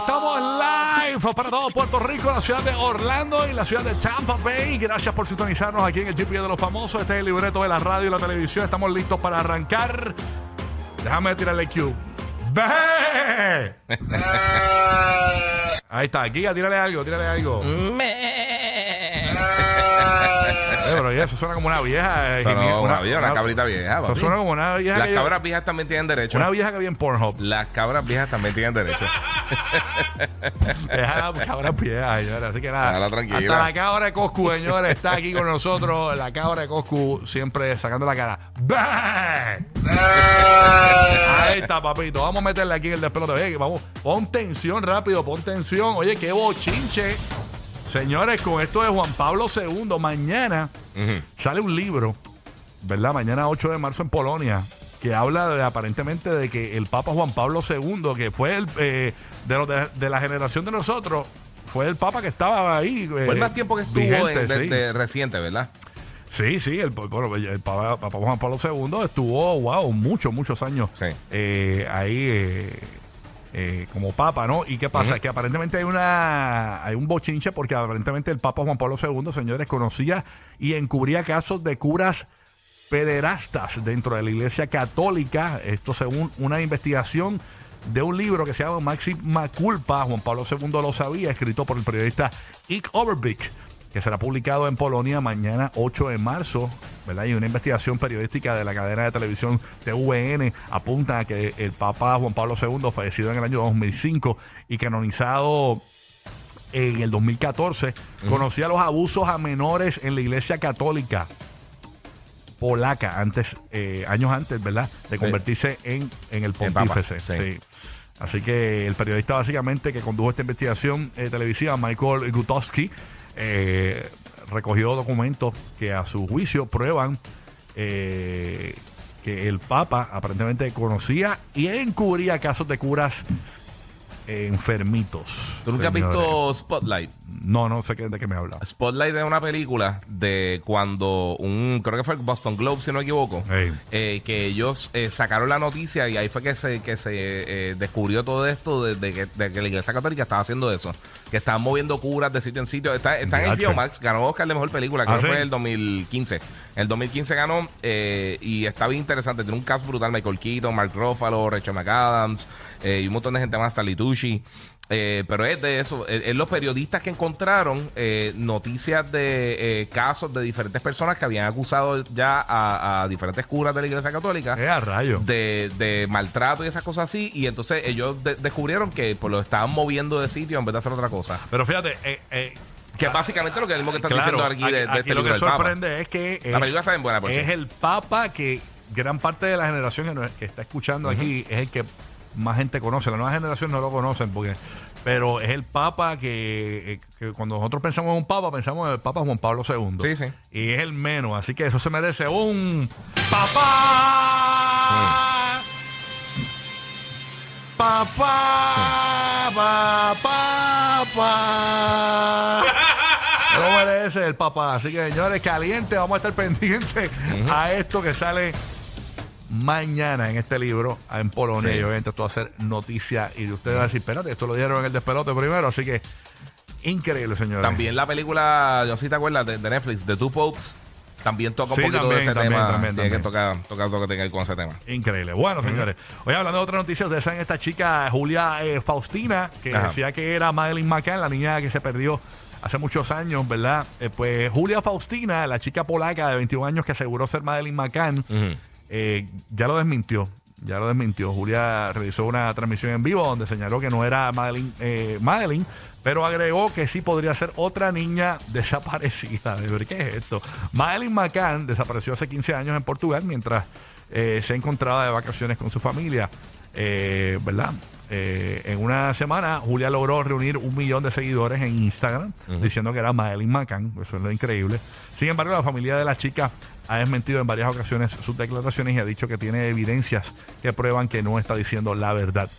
Estamos live para todo Puerto Rico, la ciudad de Orlando y la ciudad de Tampa Bay. Gracias por sintonizarnos aquí en el GPS de los famosos. Este es el libreto de la radio y la televisión. Estamos listos para arrancar. Déjame tirarle Q. ¡Ve! Ahí está, Giga, tírale algo, tírale algo. Eh, pero ya eso suena como una vieja. eh, Eso no, genia- una, vieja, una cabrita vieja. Eso suena como una vieja. Las que- cabras viejas también tienen derecho. Una vieja que viene en Pornhub. Las cabras viejas también tienen derecho. Deja la cabra vieja, señores. Así que nada. Tranquila. Hasta la cabra de Coscu, señores, está aquí con nosotros. La cabra de Coscu siempre sacando la cara. Ahí está, papito. Vamos a meterle aquí el despelote. Oye, vamos. Pon tensión rápido, pon tensión. Oye, qué bochinche. Señores, con esto de Juan Pablo II, mañana Ujú. sale un libro, ¿verdad? Mañana 8 de marzo en Polonia, que habla de, aparentemente de que el Papa Juan Pablo II, que fue el eh, de, los de, de la generación de nosotros, fue el Papa que estaba ahí. eh, Fue el más tiempo que estuvo en- de, sí. de reciente, ¿verdad? Sí, sí, el, bueno, el Papa, Papa Juan Pablo II estuvo, wow, muchos, muchos años Sí. eh, ahí eh, eh, como Papa, ¿no? ¿Y qué pasa? Que aparentemente hay una hay un bochinche porque aparentemente el Papa Juan Pablo II, señores, conocía y encubría casos de curas pederastas dentro de la Iglesia Católica. Esto según una investigación de un libro que se llama Máxima Culpa, Juan Pablo II lo sabía, escrito por el periodista Ike Overbeek, que será publicado en Polonia mañana 8 de marzo, ¿verdad? Y una investigación periodística de la cadena de televisión TVN apunta a que el Papa Juan Pablo II, fallecido en el año 2005 y canonizado en el 2014, conocía los abusos a menores en la Iglesia Católica polaca antes, eh, años antes, ¿verdad? De convertirse en, en el papa, pontífice. sí. sí. Así que el periodista básicamente que condujo esta investigación eh, televisiva, Michael Gutowski, eh, recogió documentos que a su juicio prueban eh, que el Papa aparentemente conocía y encubría casos de curas enfermitos. ¿Tú nunca has señores. visto Spotlight? No, no sé qué- de qué me habla. Spotlight es una película de cuando un, creo que fue el Boston Globe, si no me equivoco, Ey. eh, que ellos eh, sacaron la noticia y ahí fue que se, que se eh, descubrió todo esto de, de que, de que la Iglesia Católica estaba haciendo eso, que estaban moviendo curas de sitio en sitio. Está, está en Yache. HBO Max, ganó Oscar de Mejor Película, creo ¿Ah, que sí? fue el 2015. El 2015 ganó eh, y está bien interesante, tiene un cast brutal, Michael Keaton, Mark Ruffalo, Rachel McAdams eh, y un montón de gente más, hasta Litucci. Eh, pero es de eso, es, es los periodistas que encontraron eh, noticias de eh, casos de diferentes personas que habían acusado ya a, a diferentes curas de la Iglesia Católica Eh, a rayo. de, de maltrato y esas cosas así. Y entonces ellos de- descubrieron que pues, lo estaban moviendo de sitio en vez de hacer otra cosa. Pero fíjate, Que es básicamente lo que, mismo que están Claro, diciendo aquí de, de aquí este lo libro que Papa. sorprende es que La película está bien buena, es el Papa que gran parte de la generación que, nos- que está escuchando aquí es el que más gente conoce. La nueva generación no lo conocen porque pero es el Papa que, eh, que cuando nosotros pensamos en un Papa pensamos en el Papa Juan Pablo II. Sí, sí. Y es el menos, así que eso se merece un Papá. Papá, papá, papá. No merece el papá. Así que, señores, caliente, vamos a estar pendientes a esto que sale mañana en este libro en Polonia. Sí. Y obviamente esto va a ser noticia. Y usted va a decir, espérate, esto lo dieron en el despelote primero. Así que Increíble, señores. También la película, yo sí te acuerdas, de, de Netflix, The Two Popes, también toca un Sí, poquito también, de ese también, tema. también, Tiene que tocar, tocar algo que tenga que ver con ese tema. Increíble. Bueno, señores. Hoy hablando de otras noticias, ustedes saben esta chica Julia eh, Faustina, que Ajá. decía que era Madeline McCann, la niña que se perdió hace muchos años, ¿verdad? Eh, pues Julia Faustina, la chica polaca de 21 años que aseguró ser Madeline McCann. Eh, ya lo desmintió. Ya lo desmintió. Julia realizó una transmisión en vivo donde señaló que no era Madeline, eh, Madeline, pero agregó que sí podría ser otra niña desaparecida. ¿Qué es esto? Madeline McCann desapareció hace 15 años en Portugal mientras eh, se encontraba de vacaciones con su familia. Eh, ¿Verdad? Eh, en una semana, Julia logró reunir un millón de seguidores en Instagram diciendo que era Madeline McCann. Eso es lo increíble. Sin embargo, la familia de la chica ha desmentido en varias ocasiones sus declaraciones y ha dicho que tiene evidencias que prueban que no está diciendo la verdad.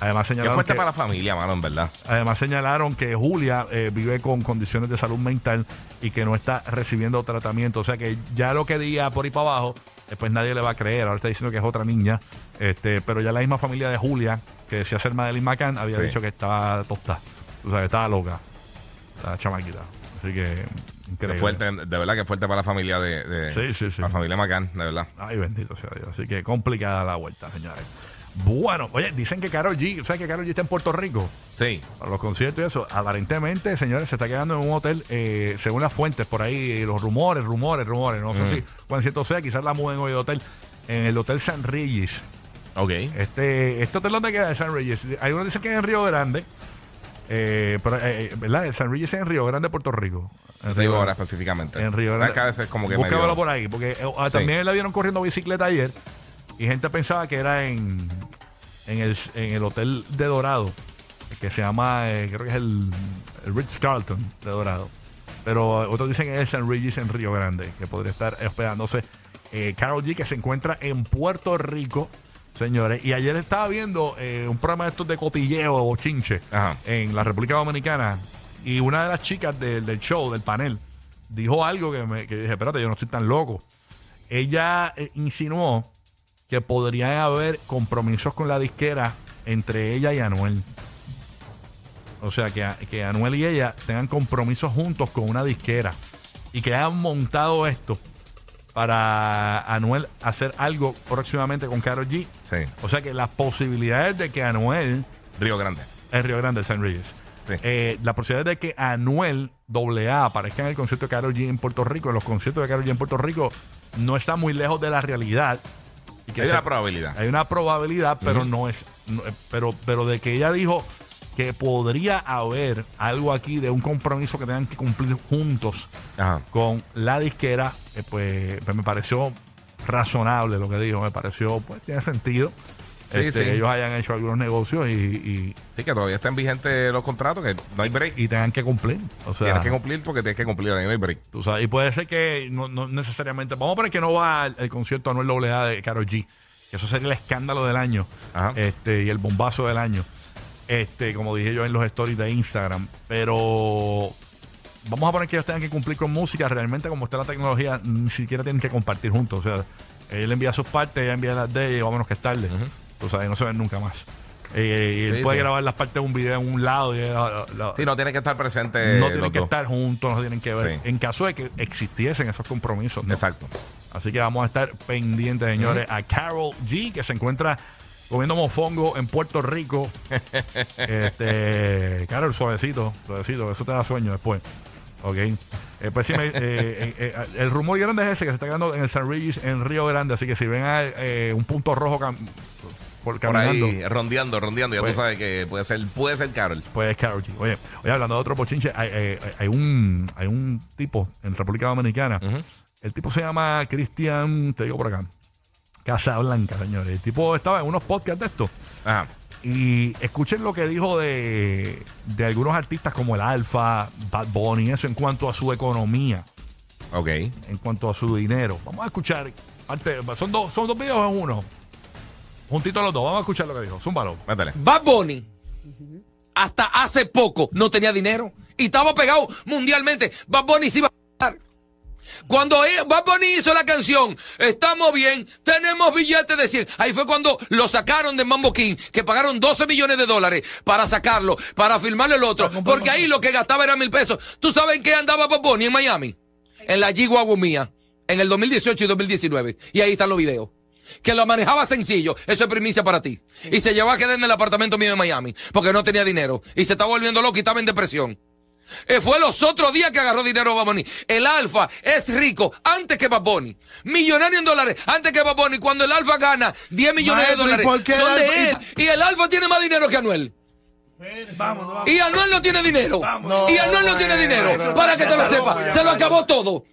Además Qué señalaron, fuerte que, para la familia, mano, en verdad. además señalaron que Julia eh, vive con condiciones de salud mental y que no está recibiendo tratamiento. O sea que ya lo que diga por ahí para abajo, eh, pues nadie le va a creer. Ahora está diciendo que es otra niña. Este, pero ya la misma familia de Julia, que decía ser Madeline McCann, había Sí. dicho que estaba tostada. O sea, que estaba loca. Estaba chamaquita. Así que increíble. Fuerte, de verdad que fuerte para la familia de, de- Sí, sí, sí. La familia McCann, de verdad. Ay, bendito sea Dios. Así que complicada la vuelta, señores. Bueno, oye, dicen que Karol G, ¿sabes que Karol G está en Puerto Rico? Sí. Para los conciertos y eso. Aparentemente, señores, se está quedando en un hotel, eh, según las fuentes por ahí, los rumores, rumores, rumores. No sé si cuán cierto sea, quizás la mueven hoy de hotel. En el Hotel San Regis. Ok. Este, este hotel donde queda de San Regis. Hay uno dice que es en Río Grande. Eh, pero, eh, eh, ¿verdad? El San Regis es en Río Grande, Puerto Rico. En digo ahora específicamente. en Río Grande. que a veces como que Búscamelo medio- por ahí, porque eh, ah, Sí. también la vieron corriendo bicicleta ayer y gente pensaba que era en, en, el, en el hotel de Dorado, que se llama, eh, creo que es el, el Ritz Carlton de Dorado. Pero otros dicen que es San Regis en Río Grande, que podría estar hospedándose. Eh, Carol G, que se encuentra en Puerto Rico, señores. Y ayer estaba viendo eh, un programa de estos de cotilleo, de bochinche, Ajá. en la República Dominicana. Y una de las chicas del, del show, del panel, dijo algo que me que dije, espérate, yo no estoy tan loco. Ella eh, insinuó que podrían haber compromisos con la disquera entre ella y Anuel. O sea, que, que Anuel y ella tengan compromisos juntos con una disquera y que hayan montado esto para Anuel hacer algo próximamente con Karol G. Sí. O sea que las posibilidades de que Anuel Río Grande. en Río Grande, San Reyes. Sí. Eh, la posibilidad de que Anuel AA aparezca en el concierto de Karol G en Puerto Rico, en los conciertos de Karol G en Puerto Rico, no está muy lejos de la realidad. Y que Hay una probabilidad. hay una probabilidad, pero no es. no- pero, pero de que ella dijo que podría haber algo aquí de un compromiso que tengan que cumplir juntos Ajá. con la disquera, eh, pues, pues me pareció razonable lo que dijo. Me pareció, pues tiene sentido. Sí, Este, sí. Ellos hayan hecho algunos negocios y, y, Sí, que todavía están vigentes los contratos, que no hay break. y tengan que cumplir. O sea, Tienes que cumplir porque tienes que cumplir, no hay break. y puede ser que no, no necesariamente. Vamos a poner que no va al, al concierto Anuel AA de Karol G. Que eso sería el escándalo del año. Ajá. Este, y el bombazo del año. Este, como dije yo en los stories de Instagram. Pero vamos a poner que ellos tengan que cumplir con música. Realmente, como está la tecnología, ni siquiera tienen que compartir juntos. O sea, él envía sus partes, ella envía las de ella y vámonos que es tarde. Ujú. Tú sabes, no se ven nunca más. Eh, y él puede sí. grabar las partes de un video en un lado y ella- la- la- Sí, no tiene que estar presente. no tienen que dos. estar juntos, no tienen que ver. Sí. En caso de que existiesen esos compromisos. ¿no? Exacto. Así que vamos a estar pendientes, señores, a Carol G, que se encuentra comiendo mofongo en Puerto Rico. este, Carol, suavecito, suavecito, eso te da sueño después. Ok. Eh, pues sí, me- eh, eh, eh, el rumor grande es ese que se está quedando en el San Regis en Río Grande. Así que si ven a, eh, un punto rojo cam- por, Por caminando, ahí, rondeando, rondeando. Ya Pues- tú sabes que puede ser, puede ser Carol. es Karol G. Oye, oye, hablando de otro pochinche, hay, hay- hay un, hay un tipo en República Dominicana. El tipo se llama Cristian, te digo por acá, Casablanca, señores. El tipo estaba en unos podcasts de esto. Ajá. Y escuchen lo que dijo de, de algunos artistas como el Alfa, Bad Bunny, eso en cuanto a su economía, Ok. en cuanto a su dinero. Vamos a escuchar. parte- son, dos, son dos videos en uno. Juntito los dos. Vamos a escuchar lo que dijo. Zúmbalo. Métele. Bad Bunny, hasta hace poco no tenía dinero y estaba pegado mundialmente. Bad Bunny se iba. Cuando eh, Bad Bunny hizo la canción, estamos bien, tenemos billetes de 100. Ahí fue cuando lo sacaron de Mambo King, que pagaron 12 millones de dólares para sacarlo, para firmarle el otro. Porque ahí lo que gastaba era mil pesos. ¿Tú sabes en qué andaba Bad Bunny en Miami? En la G-Wagon mía, en el 2018 y 2019. Y ahí están los videos. Que lo manejaba sencillo, eso es primicia para ti. Y se llevó a quedar en el apartamento mío en Miami, porque no tenía dinero. Y se estaba volviendo loco y estaba en depresión. Eh, fue los otros días que agarró dinero Bad Bunny. El Alfa es rico antes que Bad Bunny. Millonario en dólares antes que Bad Bunny. Cuando el Alfa gana 10 millones Maestro, ¿y de dólares por qué el son de Alfa- él. Y el Alfa tiene más dinero que Anuel. Vamos, vamos. Y Anuel no tiene dinero. Vamos. y Anuel no tiene dinero. Para que te lo sepas. Se lo acabó todo.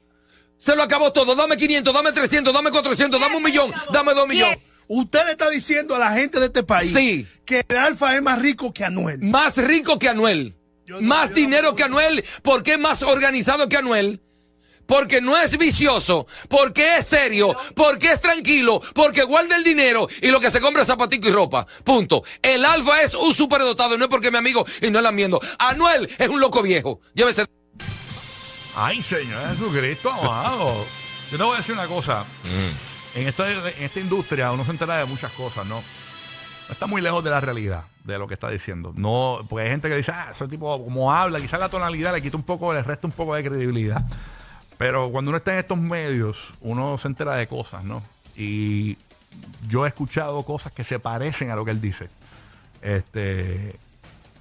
Se lo acabó todo. Dame 500, dame 300, dame 400, dame un millón, dame 2 millones. Usted le está diciendo a la gente de este país Sí. que el Alfa es más rico que Anuel. Más rico que Anuel. No- más dinero que Anuel. porque es más organizado que Anuel? Porque no es vicioso, porque es serio, porque es tranquilo, porque guarda el dinero y lo que se compra es zapatico y ropa. Punto. El alfa es un superdotado, no es porque mi amigo y no es lamiendo. Anuel es un loco viejo. Llévese. Ay, Señor Jesucristo, amado. Yo te voy a decir una cosa. En, esta, en esta industria uno se entera de muchas cosas. No está muy lejos de la realidad, de lo que está diciendo. No, porque hay gente que dice, ah, ese tipo como habla, quizás la tonalidad le quita un poco, le resta un poco de credibilidad. Pero cuando uno está en estos medios, uno se entera de cosas, ¿no? Y yo he escuchado cosas que se parecen a lo que él dice. Este,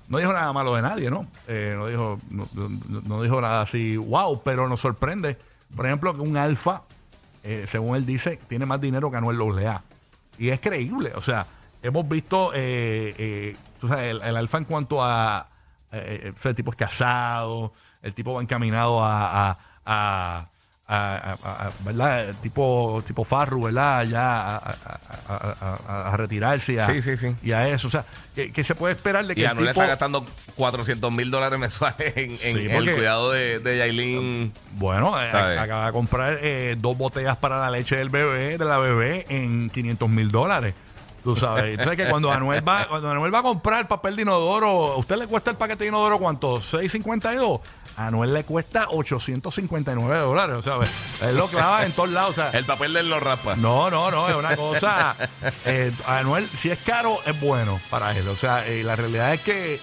no dijo nada malo de nadie, ¿no? Eh, no, dijo, no, dijo nada así, wow, pero nos sorprende. Por ejemplo, que un alfa, eh, según él dice, tiene más dinero que Anuel AA. Y es creíble, o sea, hemos visto, eh, eh, tú sabes, el, el alfa en cuanto a, eh, eh, el tipo es casado, el tipo va encaminado a, a, a- a- ¿verdad? Tipo, tipo Farru, ¿verdad? Ya a, retirarse y a, Sí, sí, sí. y a eso. O sea, que, que se puede esperar de que Y el tipo... está gastando 400 mil dólares mensuales en, el cuidado de, de Yailin. Bueno, eh, acaba de comprar eh, dos botellas para la leche del bebé, de la bebé, en 500 mil dólares. Tú sabes. Entonces que cuando Anuel va, cuando Anuel va a comprar papel de inodoro, ¿a usted le cuesta el paquete de inodoro cuánto? ¿6.52? A Anuel le cuesta 859 dólares. O sea, él lo clava en todos lados. O sea, El papel de él lo raspa. no, no, no, es una cosa. eh, Anuel, si es caro, es bueno para él. O sea, eh, la realidad es que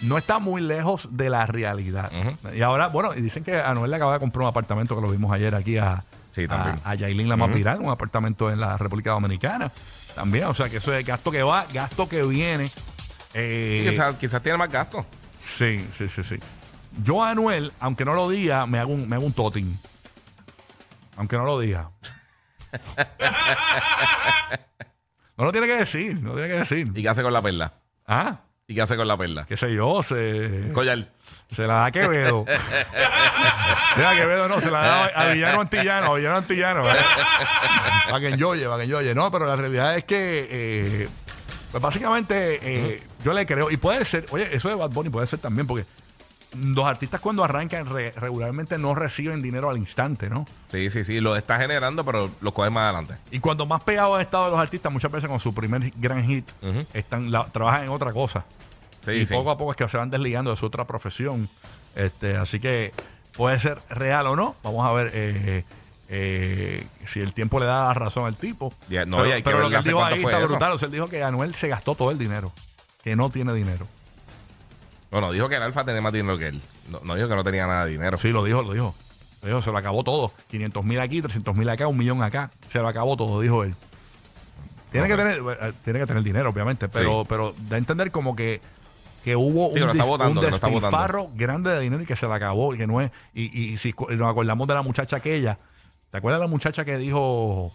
no está muy lejos de la realidad. Y ahora, bueno, y dicen que Anuel le acaba de comprar un apartamento que lo vimos ayer aquí a, Sí, también. a, a Yailin la más viral, un apartamento en la República Dominicana. También, o sea, que eso es gasto que va, gasto que viene. Eh, Quizás, quizás tiene más gasto. Sí, sí, sí, sí. Yo a Anuel, aunque no lo diga, me hago un, me hago un totin. Aunque no lo diga. no lo tiene que decir, no tiene que decir. ¿Y qué hace con la perla? Ah, ¿Y qué hace con la perla? qué sé yo, se, Collar. se la da a Quevedo. Mira, Quevedo no, se la da a Villano Antillano, a Villano Antillano. ¿eh? Para que enjoye, para que enjoye. No, pero la realidad es que, eh, pues básicamente, eh, yo le creo, y puede ser, oye, eso de Bad Bunny puede ser también, porque los artistas cuando arrancan re- regularmente no reciben dinero al instante, ¿no? Sí, sí, sí. Lo está generando, pero lo coge más adelante. Y cuando más pegados han estado los artistas, muchas veces con su primer gran hit, Ujú. están la- trabajan en otra cosa. Sí, y sí. poco a poco es que se van desligando de su otra profesión. Este, así que puede ser real o no. Vamos a ver eh, eh, si el tiempo le da la razón al tipo. Ya, no, pero y hay que pero ver lo que él hace dijo cuánto ahí fue está eso. brutal. O sea, él dijo que Anuel se gastó todo el dinero. Que no tiene dinero. Bueno, dijo que el Alfa tenía más dinero que él. No, no dijo que no tenía nada de dinero. Sí, lo dijo, lo dijo. Lo dijo, se lo acabó todo. 500 mil aquí, 300 mil acá, un millón acá. Se lo acabó todo, dijo él. Tiene, que, tener, eh, tiene que tener dinero, obviamente, pero, Sí. pero da a entender como que, que hubo Sí, un, dis- un despilfarro grande de dinero y que se le acabó y que no es. Y, y si nos acordamos de la muchacha aquella, ¿te acuerdas de la muchacha que dijo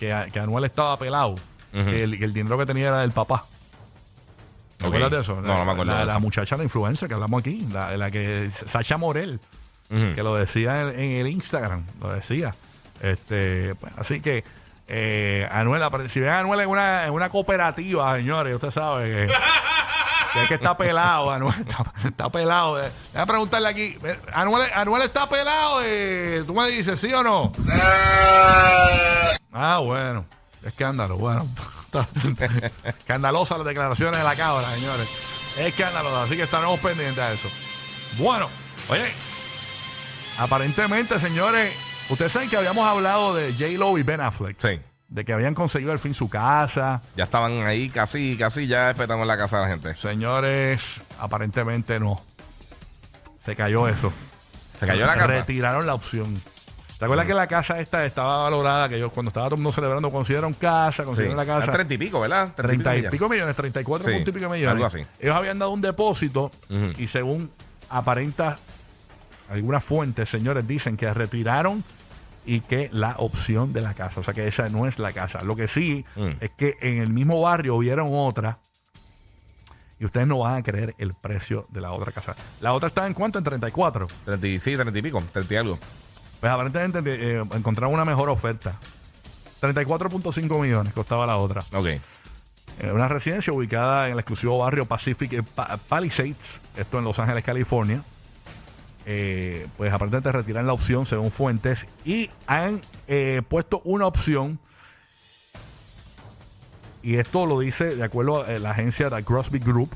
que, que Anuel estaba pelado? que, el, que el dinero que tenía era del papá. ¿Te acuerdas de eso? No, no me acuerdo La, de la muchacha, la influencer que hablamos aquí, la, la que Sacha Morel que lo decía en, en el Instagram, lo decía. Este, pues, así que eh, Anuel, si ven a Anuel en una, en una cooperativa, señores, usted sabe que, que es que está pelado, Anuel está, está pelado. Eh, Déjame preguntarle aquí, eh, Anuel, Anuel está pelado, eh, tú me dices, ¿sí o no? Ah, bueno, escándalo, bueno. Escandalosas las declaraciones de la cámara, señores. Escandalosa, así que estaremos pendientes a eso. Bueno, oye, aparentemente, señores, Ustedes saben que habíamos hablado de J-Lo y Ben Affleck. Sí. De que habían conseguido al fin su casa. Ya estaban ahí casi, casi ya espetamos la casa de la gente. Señores, aparentemente no. Se cayó eso. Se cayó la casa. Retiraron la opción. ¿Te acuerdas que la casa esta estaba valorada? Que yo cuando estaba todo el mundo celebrando consiguieron casa, Sí. consiguieron la casa. Treinta y pico, ¿verdad? Treinta y pico millones, 34 Sí, punto y pico millones. algo así. Ellos habían dado un depósito Ujú. y según aparenta algunas fuentes, señores, dicen que retiraron y que la opción de la casa. O sea que esa no es la casa. Lo que sí Mm. es que en el mismo barrio hubieron otra y ustedes no van a creer el precio de la otra casa. La otra está en cuánto? En 34. Treinta y- sí, treinta y pico, treinta y algo. Pues aparentemente eh, encontraron una mejor oferta. 34.5 millones costaba la otra. Ok. Eh, una residencia ubicada en el exclusivo barrio Pacific eh, Pa- Palisades, esto en Los Ángeles, California. Eh, pues aparentemente retiran la opción según fuentes y han eh, puesto una opción y esto lo dice de acuerdo a la agencia de Crosby Group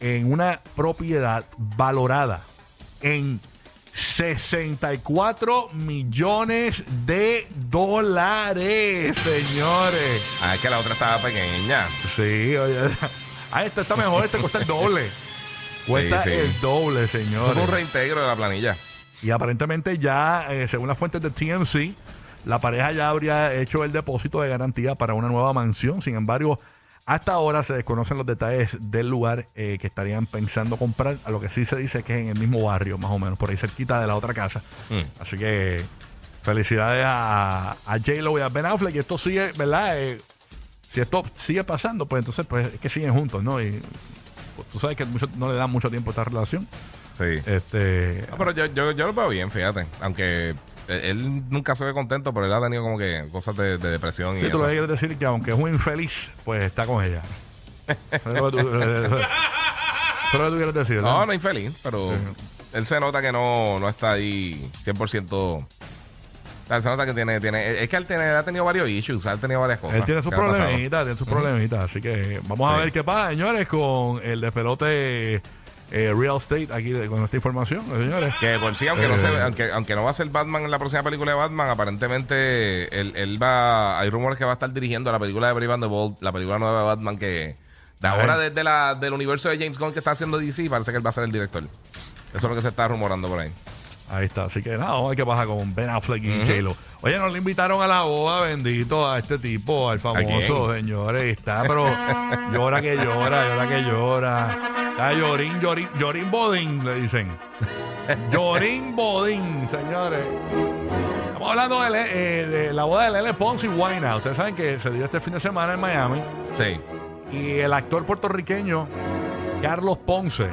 en una propiedad valorada en 64 millones de dólares, señores. Ah, es que la otra estaba pequeña. Sí, oye. Ah, esta está mejor, este cuesta el doble. Cuesta Sí, sí. el doble, Eso señores. fue un reintegro de la planilla. Y aparentemente ya, eh, según las fuentes de TMC, la pareja ya habría hecho el depósito de garantía para una nueva mansión. Sin embargo, hasta ahora se desconocen los detalles del lugar eh, que estarían pensando comprar. A lo que sí se dice que es en el mismo barrio, más o menos, por ahí cerquita de la otra casa. Mm. Así que felicidades a, a J-Lo y a Ben Affleck. Y esto sigue, ¿verdad? Eh, si esto sigue pasando, pues entonces pues es que siguen juntos, ¿no? Y pues, tú sabes que mucho- no le dan mucho tiempo a esta relación. Sí. Este, No, pero yo, yo, yo lo veo bien, fíjate. Aunque él, él nunca se ve contento, pero él ha tenido como que cosas de, de depresión y Sí, tú eso. lo que quieres decir que aunque es un infeliz, pues está con ella. Eso es lo que tú, quieres decir, No, ¿no? no infeliz, pero él se nota que no, no está ahí 100%. O sea, él se nota que tiene, tiene. Es que él, tiene, él ha tenido varios issues, él ha tenido varias cosas. Él tiene sus problemitas, tiene sus problemitas. Así que vamos a ver qué pasa, señores, con el despelote eh, real estate aquí con esta información, señores. Que por sí, aunque, no Eh. se, aunque, aunque no va a ser Batman en la próxima película de Batman, aparentemente él, él va. Hay rumores que va a estar dirigiendo la película de Brave and the Bold, la película nueva de Batman que. De ahora, desde la, del universo de James Gunn que está haciendo DC, parece que él va a ser el director. Eso es lo que se está rumorando por ahí. Ahí está, así que nada, vamos a ver qué pasa con Ben Affleck y Ujú. J-Lo. Oye, nos le invitaron a la boda, bendito, a este tipo, al famoso, señores. Está, pero llora que llora, llora que llora. Llorín, llorín, llorín bodín, le dicen. Llorín bodín, señores. Estamos hablando de, eh, de la boda de Lele Pons y Wayna. Ustedes saben que se dio este fin de semana en Miami. Sí. Y el actor puertorriqueño, Carlos Ponce,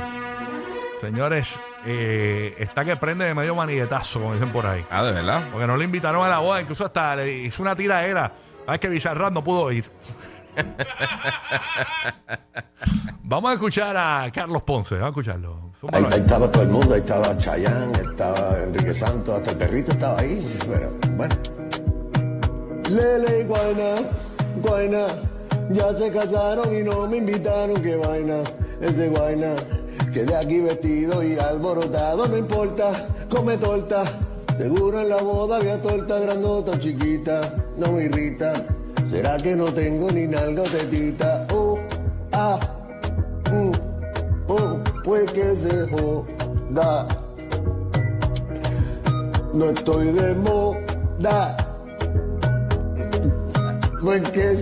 señores, eh, está que prende de medio maniguetazo, como dicen por ahí. Ah, de verdad. Porque no le invitaron a la boda, incluso hasta le hizo una tiraera. Sabes que Bizarrap no pudo ir. Vamos a escuchar a Carlos Ponce, vamos a escucharlo. Ahí, estaba todo el mundo, ahí estaba Chayanne, estaba Enrique Santos, hasta el perrito estaba ahí. Pero, bueno. Lele y Guayna, Guayna, ya se casaron y no me invitaron, qué vaina, ese Guayna. Quedé aquí vestido y alborotado, no importa, come torta. Seguro en la boda había torta grandota chiquita, no me irrita. ¿Será que no tengo ni nalga tetita? Oh, ah, mm. Oh, pues que se joda. No estoy de moda. No es que